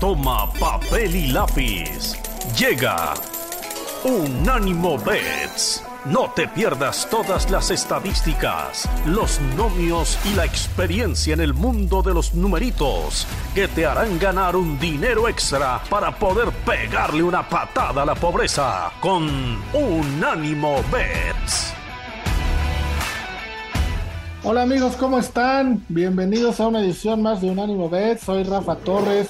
Toma papel y lápiz. Llega Unánimo Bets. No te pierdas todas las estadísticas, los nomios y la experiencia en el mundo de los numeritos que te harán ganar un dinero extra para poder pegarle una patada a la pobreza con Unánimo Bets. Hola amigos, ¿cómo están? Bienvenidos a una edición más de Unánimo Bet. Soy Rafa Torres.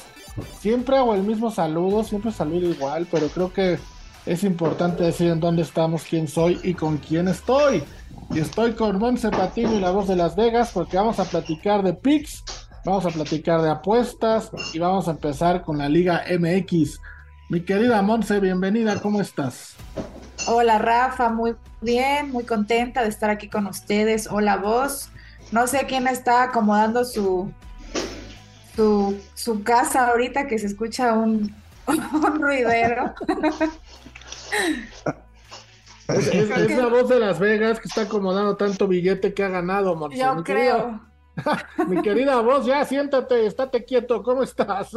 Siempre hago el mismo saludo, siempre saludo igual, pero creo que es importante decir en dónde estamos, quién soy y con quién estoy. Y estoy con Monse Patino y la voz de Las Vegas porque vamos a platicar de picks, vamos a platicar de apuestas y vamos a empezar con la Liga MX. Mi querida Monse, bienvenida, ¿cómo estás? Hola Rafa, muy bien, muy contenta de estar aquí con ustedes. Hola vos. No sé quién está acomodando su, su, casa ahorita que se escucha un, un ruidero. Es, la voz de Las Vegas que está acomodando tanto billete que ha ganado, Monse. Yo creo. mi querida voz, ya siéntate, estate quieto, ¿cómo estás?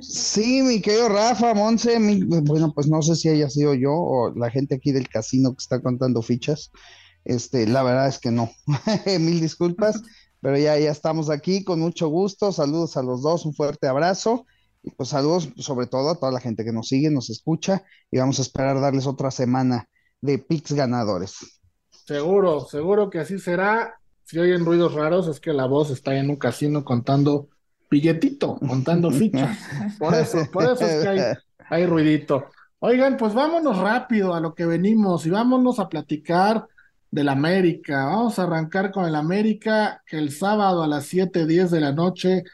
Sí, mi querido Rafa, Monse, bueno, pues no sé si haya sido yo o la gente aquí del casino que está contando fichas. Este, la verdad es que no. Mil disculpas, pero ya, ya estamos aquí con mucho gusto. Saludos a los dos, un fuerte abrazo. Y pues saludos sobre todo a toda la gente que nos sigue, nos escucha y vamos a esperar darles otra semana de pics ganadores. Seguro, seguro que así será. Si oyen ruidos raros es que la voz está en un casino contando billetito, contando fichas. Por eso, por eso es que hay, hay ruidito. Oigan, pues vámonos rápido a lo que venimos y vámonos a platicar del América. Vamos a arrancar con el América, que el sábado a las 7:10 de la noche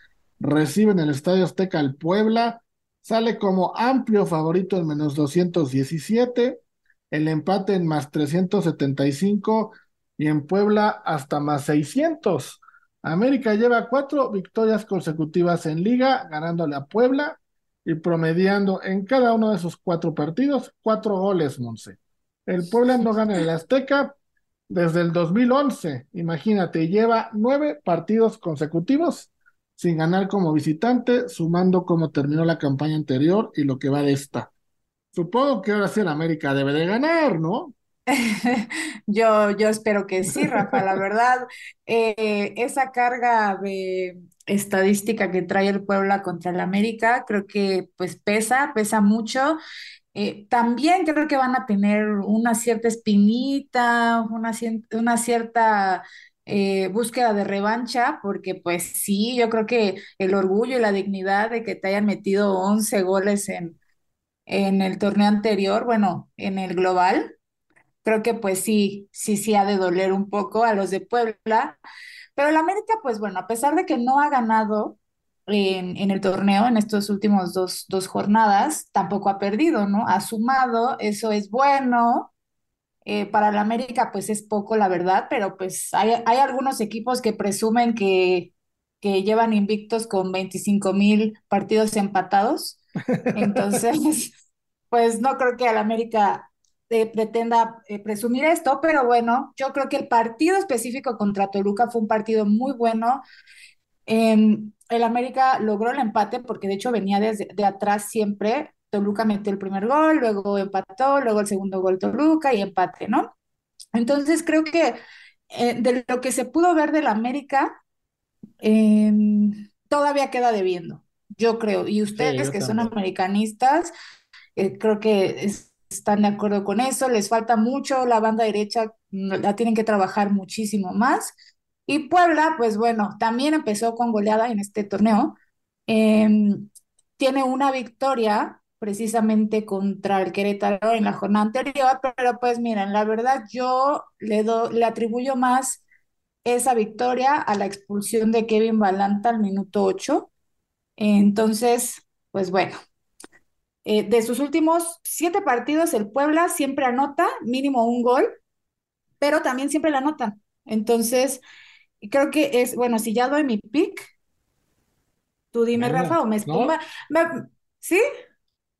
recibe en el Estadio Azteca el Puebla. Sale como amplio favorito en menos 217, el empate en más 375 y en Puebla hasta más 600. América lleva cuatro victorias consecutivas en liga, ganándole a Puebla y promediando en cada uno de esos cuatro partidos cuatro goles, Monse. El Puebla no gana en el Azteca desde el 2011. Imagínate, lleva nueve partidos consecutivos sin ganar como visitante, sumando cómo terminó la campaña anterior y lo que va de esta. Supongo que ahora sí el América debe de ganar, ¿no? Yo, yo espero que sí, Rafa. La verdad, eh, esa carga de estadística que trae el Puebla contra el América, creo que pues pesa, pesa mucho. Eh, también creo que van a tener una cierta espinita, una, una cierta eh, búsqueda de revancha, porque pues sí, yo creo que el orgullo y la dignidad de que te hayan metido 11 goles en, en el torneo anterior, bueno, en el global, creo que pues sí, sí, sí ha de doler un poco a los de Puebla. Pero el América, pues bueno, a pesar de que no ha ganado en, en el torneo en estos últimos dos, dos jornadas, tampoco ha perdido, ¿no? Ha sumado, eso es bueno. Eh, para el América, pues es poco, la verdad, pero pues hay, hay algunos equipos que presumen que, que llevan invictos con 25 mil partidos empatados. Entonces, pues no creo que al América pretenda eh, presumir esto, pero bueno, yo creo que el partido específico contra Toluca fue un partido muy bueno. Em, el América logró el empate porque de hecho venía desde de atrás siempre. Toluca metió el primer gol, luego empató, luego el segundo gol Toluca y empate, ¿no? Entonces creo que eh, de lo que se pudo ver del América, em, todavía queda debiendo, yo creo. Y ustedes que son americanistas, eh, creo que es, están de acuerdo con eso, les falta mucho, la banda derecha mm, la tienen que trabajar muchísimo más. Y Puebla, pues bueno, también empezó con goleada en este torneo. Em, tiene una victoria precisamente contra el Querétaro en la jornada anterior, pero pues miren, la verdad yo le, do, le atribuyo más esa victoria a la expulsión de Kevin Balanta al minuto 8. Entonces, pues bueno, eh, de sus últimos siete partidos, el Puebla siempre anota mínimo un gol, pero también siempre la anotan. Entonces, creo que es, bueno, si ya doy mi pick, tú dime, Rafa, o me, ¿Sí?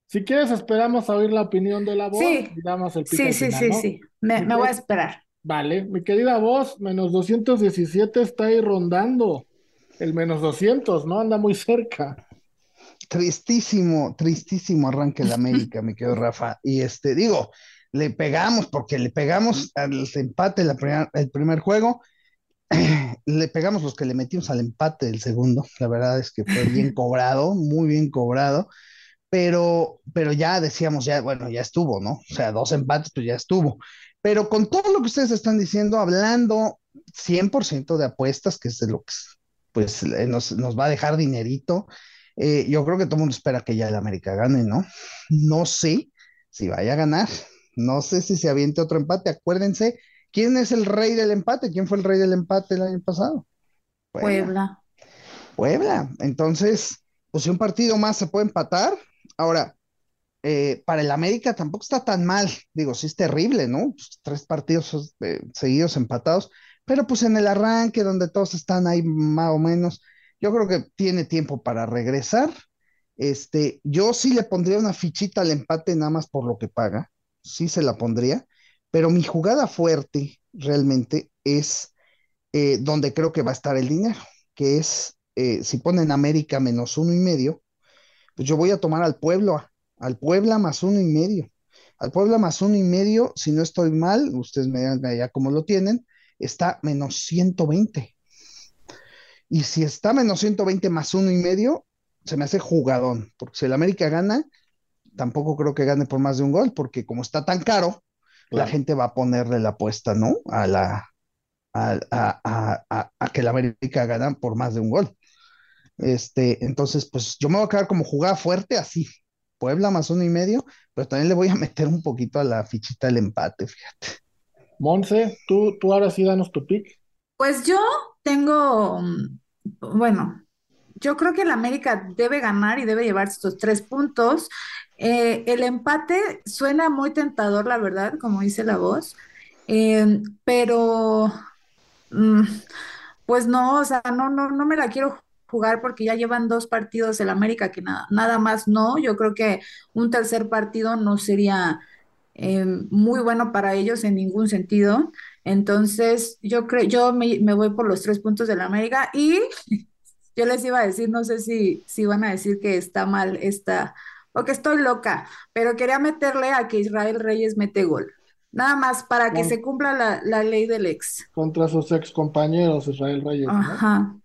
Si quieres, esperamos a oír la opinión de la voz sí. y damos el pick. Sí, sí, sí, sí. Me, me voy a esperar. Vale, mi querida voz, menos 217 está ahí rondando. el menos 200, ¿no? Anda muy cerca. Tristísimo, tristísimo arranque el América, mi querido Rafa. Y este, digo, le pegamos porque le pegamos al empate la el primer juego, le pegamos los que le metimos al empate del segundo. La verdad es que fue bien cobrado, muy bien cobrado. Pero, pero ya decíamos, ya, bueno, ya estuvo, ¿no? O sea, dos empates, pues ya estuvo. Pero con todo lo que ustedes están diciendo, hablando 100% de apuestas, que es de lo que pues, nos, nos va a dejar dinerito, eh, yo creo que todo el mundo espera que ya el América gane, ¿no? No sé si vaya a ganar, no sé si se aviente otro empate. Acuérdense, ¿quién es el rey del empate? ¿Quién fue el rey del empate el año pasado? Puebla. Puebla. Entonces, pues si un partido más se puede empatar. Ahora, eh, para el América tampoco está tan mal. Digo, sí es terrible, ¿no? Pues, tres partidos eh, seguidos empatados, pero pues en el arranque donde todos están ahí más o menos yo creo que tiene tiempo para regresar. Este, yo sí le pondría una fichita al empate nada más por lo que paga, sí se la pondría, pero mi jugada fuerte realmente es eh, donde creo que va a estar el dinero, que es eh, si ponen América menos uno y medio, pues yo voy a tomar al pueblo, al Puebla más uno y medio. Al Puebla más uno y medio, si no estoy mal, ustedes me digan ya cómo lo tienen, está menos 120. Y si está menos 120 más uno y medio, se me hace jugadón, porque si el América gana, tampoco creo que gane por más de un gol, porque como está tan caro, la gente va a ponerle la apuesta, ¿no? A la a, a, a, que el América gana por más de un gol. Este, entonces, pues yo me voy a quedar como jugada fuerte así. Puebla más uno y medio, pero también le voy a meter un poquito a la fichita del empate, fíjate. Monse, tú, tú ahora sí danos tu pick. Pues yo tengo, mm, bueno, yo creo que el América debe ganar y debe llevarse estos tres puntos. Eh, el empate suena muy tentador, la verdad, como dice la voz, em, pero mm, pues no, o sea, no, no, no me la quiero jugar porque ya llevan dos partidos el América que nada, nada más no. Yo creo que un tercer partido no sería em, muy bueno para ellos en ningún sentido. Entonces, yo creo, yo me, voy por los tres puntos de la América y yo les iba a decir, no sé si, si van a decir que está mal esta, o que estoy loca, pero quería meterle a que Israel Reyes mete gol. Nada más para que se cumpla la, ley del ex. Contra sus ex compañeros, Israel Reyes. Ajá.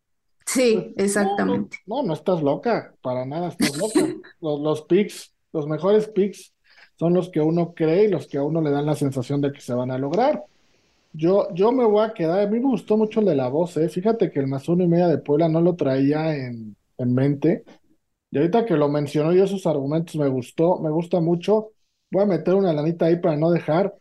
Sí, pues, exactamente. No, no, estás loca, para nada estás loca. los, los picks, los mejores picks son los que uno cree y los que a uno le dan la sensación de que se van a lograr. Yo, yo me voy a quedar, a mí me gustó mucho el de la voz, ¿eh? Fíjate que el más uno y media de Puebla no lo traía en, mente. Y ahorita que lo mencionó yo, sus argumentos me gustó, me gusta mucho. Voy a meter una lanita ahí para no dejar.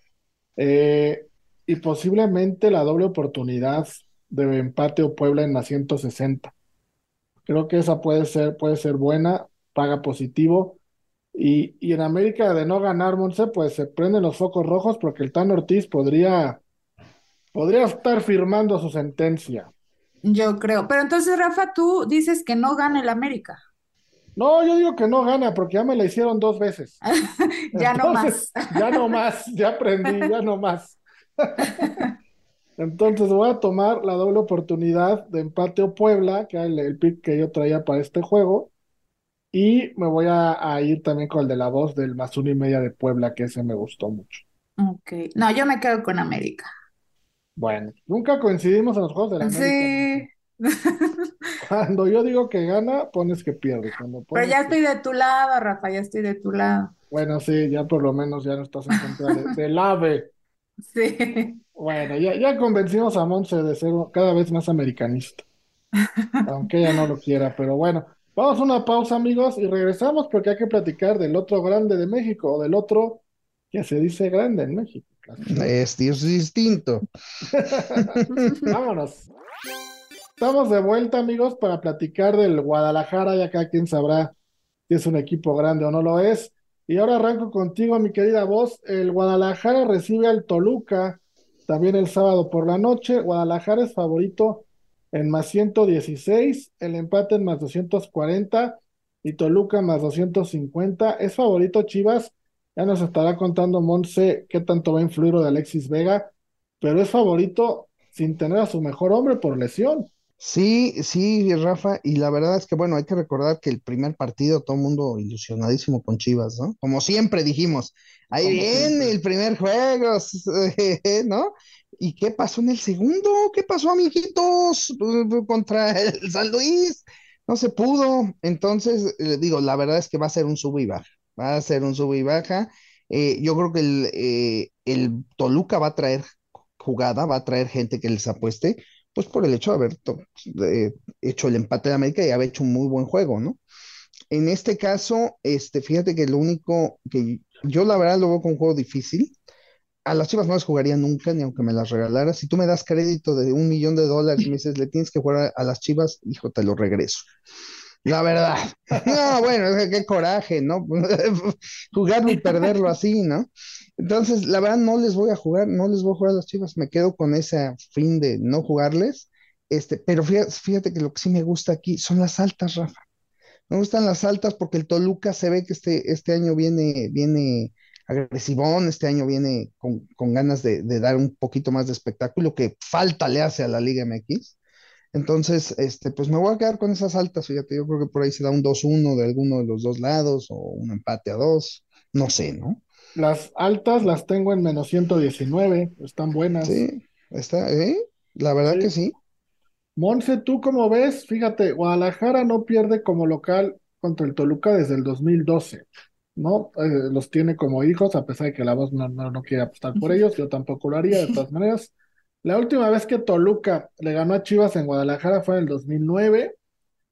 Eh, y posiblemente la doble oportunidad de empate o Puebla en la 160. Creo que esa puede ser, puede ser buena, paga positivo. Y, y en América de no ganar, Monse, pues se prenden los focos rojos porque el Tan Ortiz podría Podría estar firmando su sentencia. Yo creo. Pero entonces, Rafa, tú dices que no gana el América. No, yo digo que no gana porque ya me la hicieron dos veces. ya no más. ya no más, ya aprendí, ya no más. Entonces voy a tomar la doble oportunidad de empate o Puebla, que es el, pick que yo traía para este juego. Y me voy a, a, ir también con el de la voz del más uno y media de Puebla, que ese me gustó mucho. Ok. No, yo me quedo con América. Bueno, nunca coincidimos en los Juegos de la América. Sí. Cuando yo digo que gana, pones que pierde. Pero ya estoy de tu lado, Rafa, ya estoy de tu lado. Bueno, sí, ya por lo menos ya no estás en contra del ave. Sí. Bueno, ya, ya convencimos a Monse de ser cada vez más americanista. Aunque ella no lo quiera, pero bueno. Vamos a una pausa, amigos, y regresamos porque hay que platicar del otro grande de México, o del otro que se dice grande en México. Es, es distinto. Vámonos. Estamos de vuelta, amigos, para platicar del Guadalajara. Ya cada quien sabrá si es un equipo grande o no lo es. Y ahora arranco contigo, mi querida voz. El Guadalajara recibe al Toluca también el sábado por la noche. Guadalajara es favorito en más 116, el empate en más 240 y Toluca más 250. Es favorito Chivas ya nos estará contando Monse qué tanto va a influir lo de Alexis Vega, pero es favorito sin tener a su mejor hombre por lesión. Sí, sí, Rafa, y la verdad es que, bueno, hay que recordar que el primer partido todo el mundo ilusionadísimo con Chivas, ¿no? Como siempre dijimos, ahí Como viene siempre. el primer juego, ¿no? ¿Y qué pasó en el segundo? ¿Qué pasó, amiguitos? Contra el San Luis. No se pudo. Entonces, eh, digo, la verdad es que va a ser un sub y baja. Va a ser un sub y baja. Eh, yo creo que el, eh, el Toluca va a traer jugada, va a traer gente que les apueste pues por el hecho de haber hecho el empate de América y haber hecho un muy buen juego, ¿no? En este caso, este, fíjate que lo único que yo la verdad lo veo como un juego difícil. A las Chivas no las jugaría nunca, ni aunque me las regalaras. Si tú me das crédito de un millón de dólares y me dices, le tienes que jugar a, a las Chivas, hijo, te lo regreso. La verdad. No, bueno, qué coraje, ¿no? Jugarlo y perderlo así, ¿no? Entonces, la verdad, no les voy a jugar, no les voy a jugar a las Chivas, me quedo con ese fin de no jugarles. Este, pero fíjate, fíjate que lo que sí me gusta aquí son las altas, Rafa. Me gustan las altas porque el Toluca se ve que este, este año viene, viene agresivón, este año viene con, con ganas de, de dar un poquito más de espectáculo que falta le hace a la Liga MX. Entonces, este, pues me voy a quedar con esas altas, fíjate, yo creo que por ahí se da un dos uno de alguno de los dos lados o un empate a dos, no sé, ¿no? Las altas las tengo en menos 119, están buenas. Sí, está, ¿eh? La verdad que Sí. sí. Monse, ¿tú cómo ves? Fíjate, Guadalajara no pierde como local contra el Toluca desde el 2012, ¿no? Eh, los tiene como hijos, a pesar de que la voz no, no, no quiere apostar por ellos, yo tampoco lo haría de todas maneras. La última vez que Toluca le ganó a Chivas en Guadalajara fue en el 2009,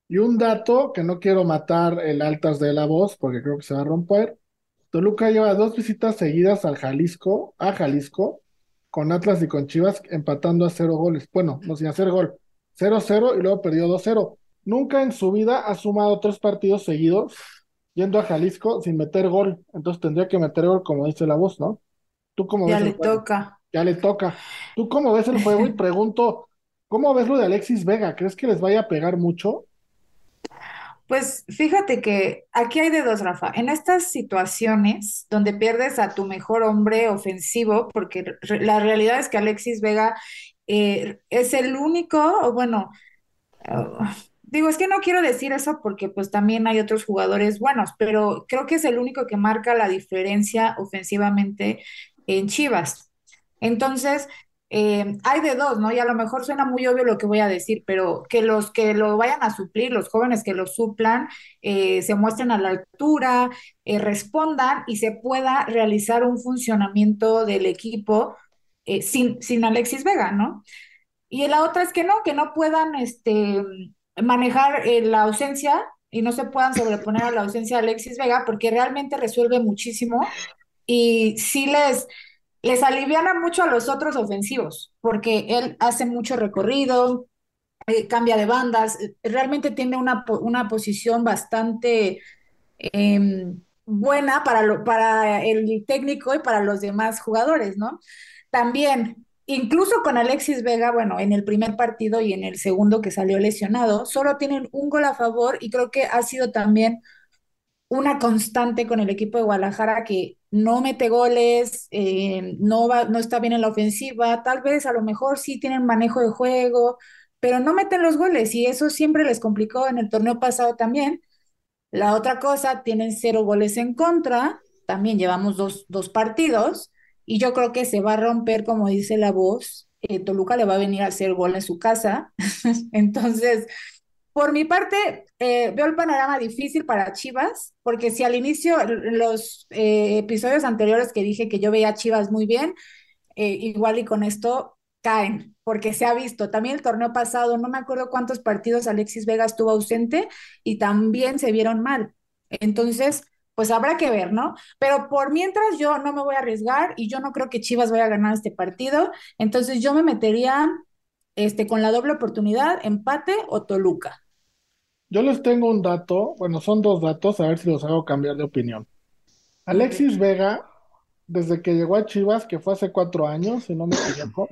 y un dato que no quiero matar el altas de la voz, porque creo que se va a romper. Toluca lleva dos visitas seguidas al Jalisco, a Jalisco, con Atlas y con Chivas, empatando a cero goles. Bueno, no sin hacer gol. 0-0 y luego perdió 2-0. Nunca en su vida ha sumado tres partidos seguidos yendo a Jalisco sin meter gol. Entonces tendría que meter gol, como dice la voz, ¿no? ¿Tú cómo Ya ves le toca. Ya le toca. ¿Tú cómo ves el juego? Y pregunto, ¿cómo ves lo de Alexis Vega? ¿Crees que les vaya a pegar mucho? Pues fíjate que aquí hay de dos, Rafa. En estas situaciones donde pierdes a tu mejor hombre ofensivo, porque re- la realidad es que Alexis Vega eh, es el único, o bueno, ah, digo, es que no quiero decir eso porque pues también hay otros jugadores buenos, pero creo que es el único que marca la diferencia ofensivamente en Chivas. Entonces, eh, hay de dos, ¿no? Y a lo mejor suena muy obvio lo que voy a decir, pero que los que lo vayan a suplir, los jóvenes que lo suplan, eh, se muestren a la altura, eh, respondan y se pueda realizar un funcionamiento del equipo sin, sin Alexis Vega, ¿no? Y la otra es que no, que no puedan este, manejar la ausencia y no se puedan sobreponer a la ausencia de Alexis Vega porque realmente resuelve muchísimo y sí les, les aliviana mucho a los otros ofensivos porque él hace mucho recorrido, eh, cambia de bandas, eh, realmente tiene una, una posición bastante eh, buena para, lo, para el técnico y para los demás jugadores, ¿no? También, incluso con Alexis Vega, bueno, en el primer partido y en el segundo que salió lesionado, solo tienen un gol a favor y creo que ha sido también una constante con el equipo de Guadalajara que no mete goles, eh, no va, no está bien en la ofensiva, tal vez a lo mejor sí tienen manejo de juego, pero no meten los goles y eso siempre les complicó en el torneo pasado también. La otra cosa, tienen cero goles en contra, también llevamos dos, dos partidos y yo creo que se va a romper, como dice la voz, eh, Toluca le va a venir a hacer gol en su casa, entonces... Por mi parte, eh, veo el panorama difícil para Chivas, porque si al inicio, los eh, episodios anteriores que dije que yo veía a Chivas muy bien, eh, igual y con esto caen, porque se ha visto. También el torneo pasado, no me acuerdo cuántos partidos Alexis Vega estuvo ausente y también se vieron mal. Entonces, pues habrá que ver, ¿no? Pero por mientras yo no me voy a arriesgar y yo no creo que Chivas vaya a ganar este partido, entonces yo me metería este, con la doble oportunidad, empate o Toluca. Yo les tengo un dato, bueno, son dos datos, a ver si los hago cambiar de opinión. Alexis Vega, desde que llegó a Chivas, que fue hace cuatro años, si no me equivoco,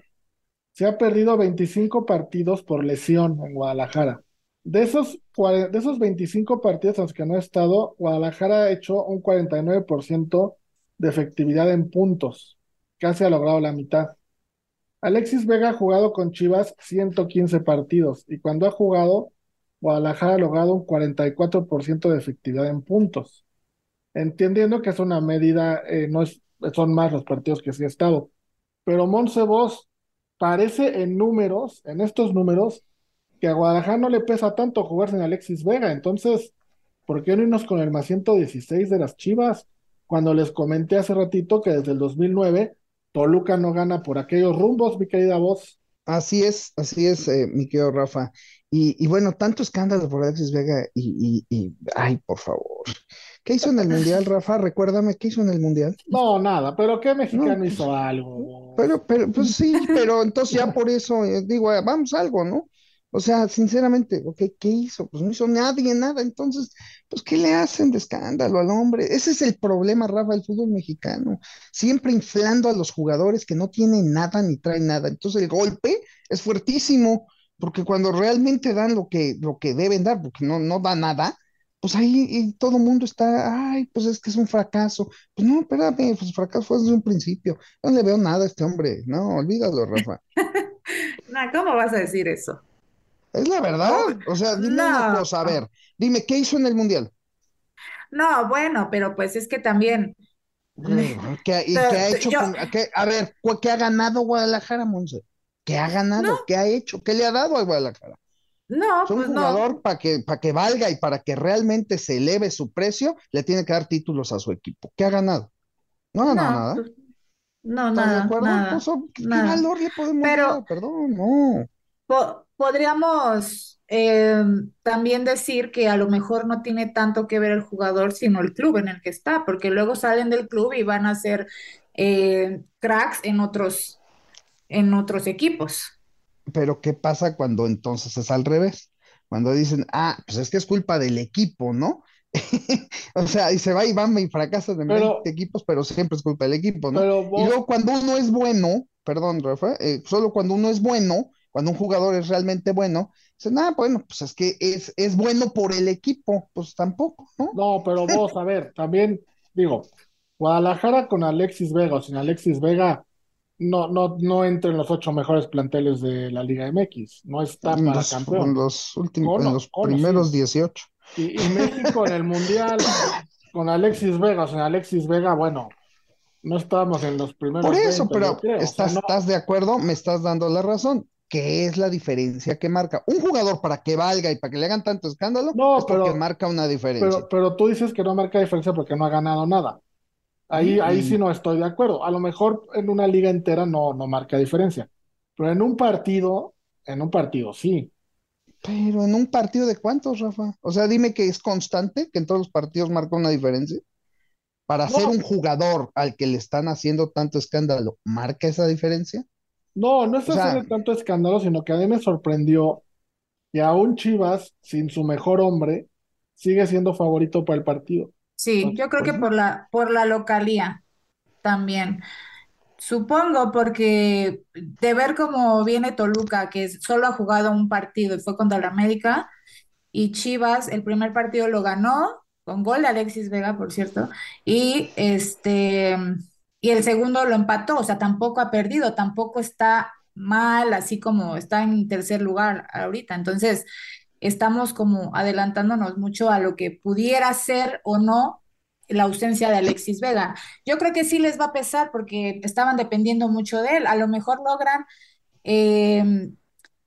se ha perdido 25 partidos por lesión en Guadalajara. De esos, de esos 25 partidos en los que no ha estado, Guadalajara ha hecho un 49% de efectividad en puntos, casi ha logrado la mitad. Alexis Vega ha jugado con Chivas 115 partidos y cuando ha jugado, Guadalajara ha logrado un 44% de efectividad en puntos. Entendiendo que es una medida, eh, no es, son más los partidos que sí ha estado. Pero Monse Vos parece en números, en estos números, que a Guadalajara no le pesa tanto jugar sin Alexis Vega. Entonces, ¿por qué no irnos con el más 116 de las Chivas? Cuando les comenté hace ratito que desde el 2009 Toluca no gana por aquellos rumbos, mi querida voz. Así es, así es, eh, mi querido Rafa. Y, bueno, tanto escándalo por Alexis Vega y, y, y, ay, por favor. ¿Qué hizo en el Mundial, Rafa? Recuérdame, ¿qué hizo en el Mundial? No, nada, pero ¿qué mexicano hizo algo? Pero, pero, pues sí, pero entonces ya por eso eh, digo, eh, vamos algo, ¿no? O sea, sinceramente, ¿qué hizo? Pues no hizo nadie, nada. Entonces, pues, ¿qué le hacen de escándalo al hombre? Ese es el problema, Rafa, del fútbol mexicano. Siempre inflando a los jugadores que no tienen nada ni traen nada. Entonces, el golpe es fuertísimo, porque cuando realmente dan lo que, lo que deben dar, porque no, no da nada, pues ahí todo el mundo está, ay, pues es que es un fracaso. Pues no, espérame, pues fracaso fue desde un principio. No le veo nada a este hombre. No, olvídalo, Rafa. ¿cómo vas a decir eso? Es la verdad. O sea, dime una cosa, a ver, dime, ¿qué hizo en el Mundial? No, bueno, pero pues es que también. ¿Qué, y qué ha hecho? a ver, ¿qué ha ganado Guadalajara, Monse? ¿Qué ha ganado? ¿Qué ha hecho? ¿Qué le ha dado a Guadalajara? No, es un pues jugador para que, para que valga y para que realmente se eleve su precio, le tiene que dar títulos a su equipo. ¿Qué ha ganado? No ha ganado nada. Pues, no, nada. de acuerdo? Nada, pues, ¿Qué valor le podemos Pero, dar? Perdón, no podríamos eh, también decir que a lo mejor no tiene tanto que ver el jugador, sino el club en el que está, porque luego salen del club y van a ser eh, cracks en otros, en otros equipos. Pero ¿qué pasa cuando entonces es al revés? Cuando dicen, ah, pues es que es culpa del equipo, ¿no? o sea, y se va y van y fracasa de pero, equipos, pero siempre es culpa del equipo, ¿no? Y luego cuando uno es bueno, perdón, Rafa, eh, solo cuando uno es bueno, cuando un jugador es realmente bueno, dicen, ah, bueno, pues es que es, es bueno por el equipo, pues tampoco, ¿no? No, pero vos, a ver, también digo, Guadalajara con Alexis Vega o sin Alexis Vega no, no, no entra en los ocho mejores planteles de la Liga MX, no está para los, campeón. En los últimos, en los primeros sí. 18. Y, y, México en el Mundial con Alexis Vega, o sin Alexis Vega, bueno, no estábamos en los primeros. Por eso, 20, pero. ¿estás, o sea, no, ¿estás de acuerdo? Me estás dando la razón. ¿Qué es la diferencia que marca? Un jugador para que valga y para que le hagan tanto escándalo, No, es porque pero- marca una diferencia. pero, pero tú dices que no marca diferencia porque no ha ganado nada. Ahí, ahí sí no estoy de acuerdo. A lo mejor en una liga entera no, no marca diferencia. Pero en un partido, en un partido sí. Pero en un partido de cuántos, Rafa? O sea, dime que es constante, que en todos los partidos marca una diferencia. Para No. ser un jugador al que le están haciendo tanto escándalo, ¿marca esa diferencia? No, no es O sea- hacerle tanto escándalo, sino que a mí me sorprendió que aún Chivas, sin su mejor hombre, sigue siendo favorito para el partido. Sí, yo creo pues que por la, por la localía también. Supongo porque de ver cómo viene Toluca, que solo ha jugado un partido y fue contra el América, y Chivas, el primer partido lo ganó, con gol de Alexis Vega, por cierto, y este, y el segundo lo empató, o sea, tampoco ha perdido, tampoco está mal, así como está en tercer lugar ahorita. Entonces, estamos como adelantándonos mucho a lo que pudiera ser o no la ausencia de Alexis Vega. Yo creo que sí les va a pesar porque estaban dependiendo mucho de él. A lo mejor logran, eh,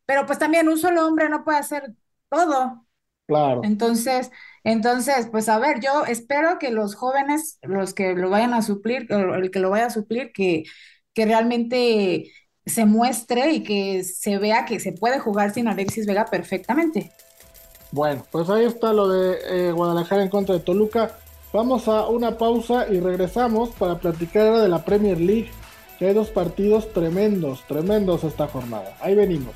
pero pues también un solo hombre no puede hacer todo. Claro. Entonces, entonces, pues a ver, yo espero que los jóvenes, los que lo vayan a suplir, el que lo vaya a suplir, que, que realmente se muestre y que se vea que se puede jugar sin Alexis Vega perfectamente. Bueno, pues ahí está lo de eh, Guadalajara en contra de Toluca. Vamos a una pausa y regresamos para platicar ahora de la Premier League, que hay dos partidos tremendos, tremendos esta jornada. Ahí venimos.